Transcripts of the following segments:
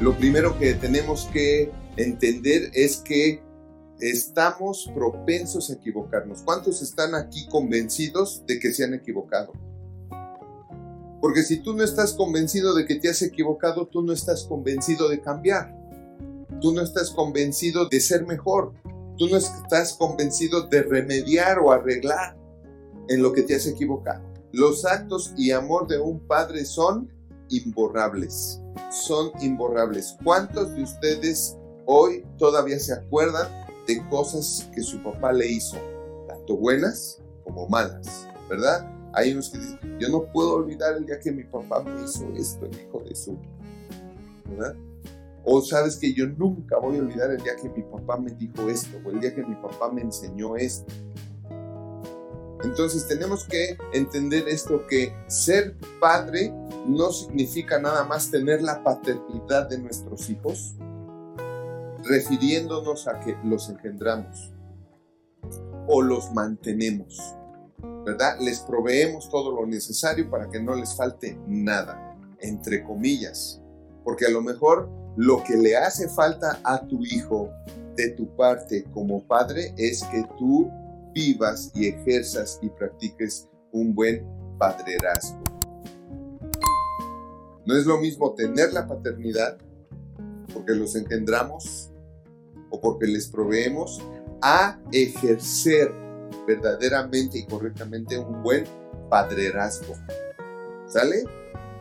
lo primero que tenemos que entender es que estamos propensos a equivocarnos. ¿Cuántos están aquí convencidos de que se han equivocado? Porque si tú no estás convencido de que te has equivocado, tú no estás convencido de cambiar. Tú no estás convencido de ser mejor. Tú no estás convencido de remediar o arreglar en lo que te has equivocado. Los actos y amor de un padre son imborrables. Son imborrables. ¿Cuántos de ustedes hoy todavía se acuerdan de cosas que su papá le hizo? Tanto buenas como malas, ¿verdad? Hay unos que dicen, yo no puedo olvidar el día que mi papá me hizo esto, el hijo de su. ¿Verdad? O sabes que yo nunca voy a olvidar el día que mi papá me dijo esto, o el día que mi papá me enseñó esto. Entonces tenemos que entender esto que ser padre no significa nada más tener la paternidad de nuestros hijos, refiriéndonos a que los engendramos o los mantenemos, ¿verdad? Les proveemos todo lo necesario para que no les falte nada, entre comillas, porque a lo mejor lo que le hace falta a tu hijo de tu parte como padre es que tú vivas y ejerzas y practiques un buen padrerazgo. No es lo mismo tener la paternidad porque los engendramos o porque les proveemos a ejercer verdaderamente y correctamente un buen padrerazgo. ¿Sale?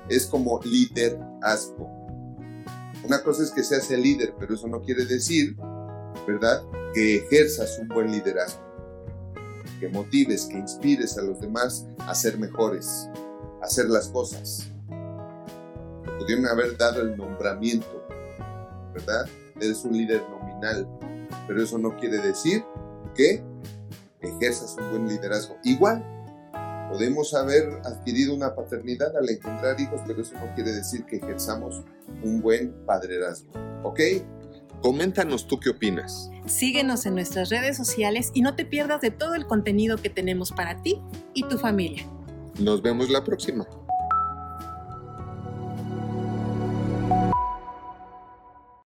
Es como liderazgo. Una cosa es que seas el líder, pero eso no quiere decir, ¿verdad?, que ejerzas un buen liderazgo que motives, que inspires a los demás a ser mejores, a hacer las cosas. Pudieron haber dado el nombramiento, ¿verdad? Eres un líder nominal, pero eso no quiere decir que ejerzas un buen liderazgo. Igual, podemos haber adquirido una paternidad al engendrar hijos, pero eso no quiere decir que ejerzamos un buen padrerazgo. ¿Ok? Coméntanos tú qué opinas. Síguenos en nuestras redes sociales y no te pierdas de todo el contenido que tenemos para ti y tu familia. Nos vemos la próxima.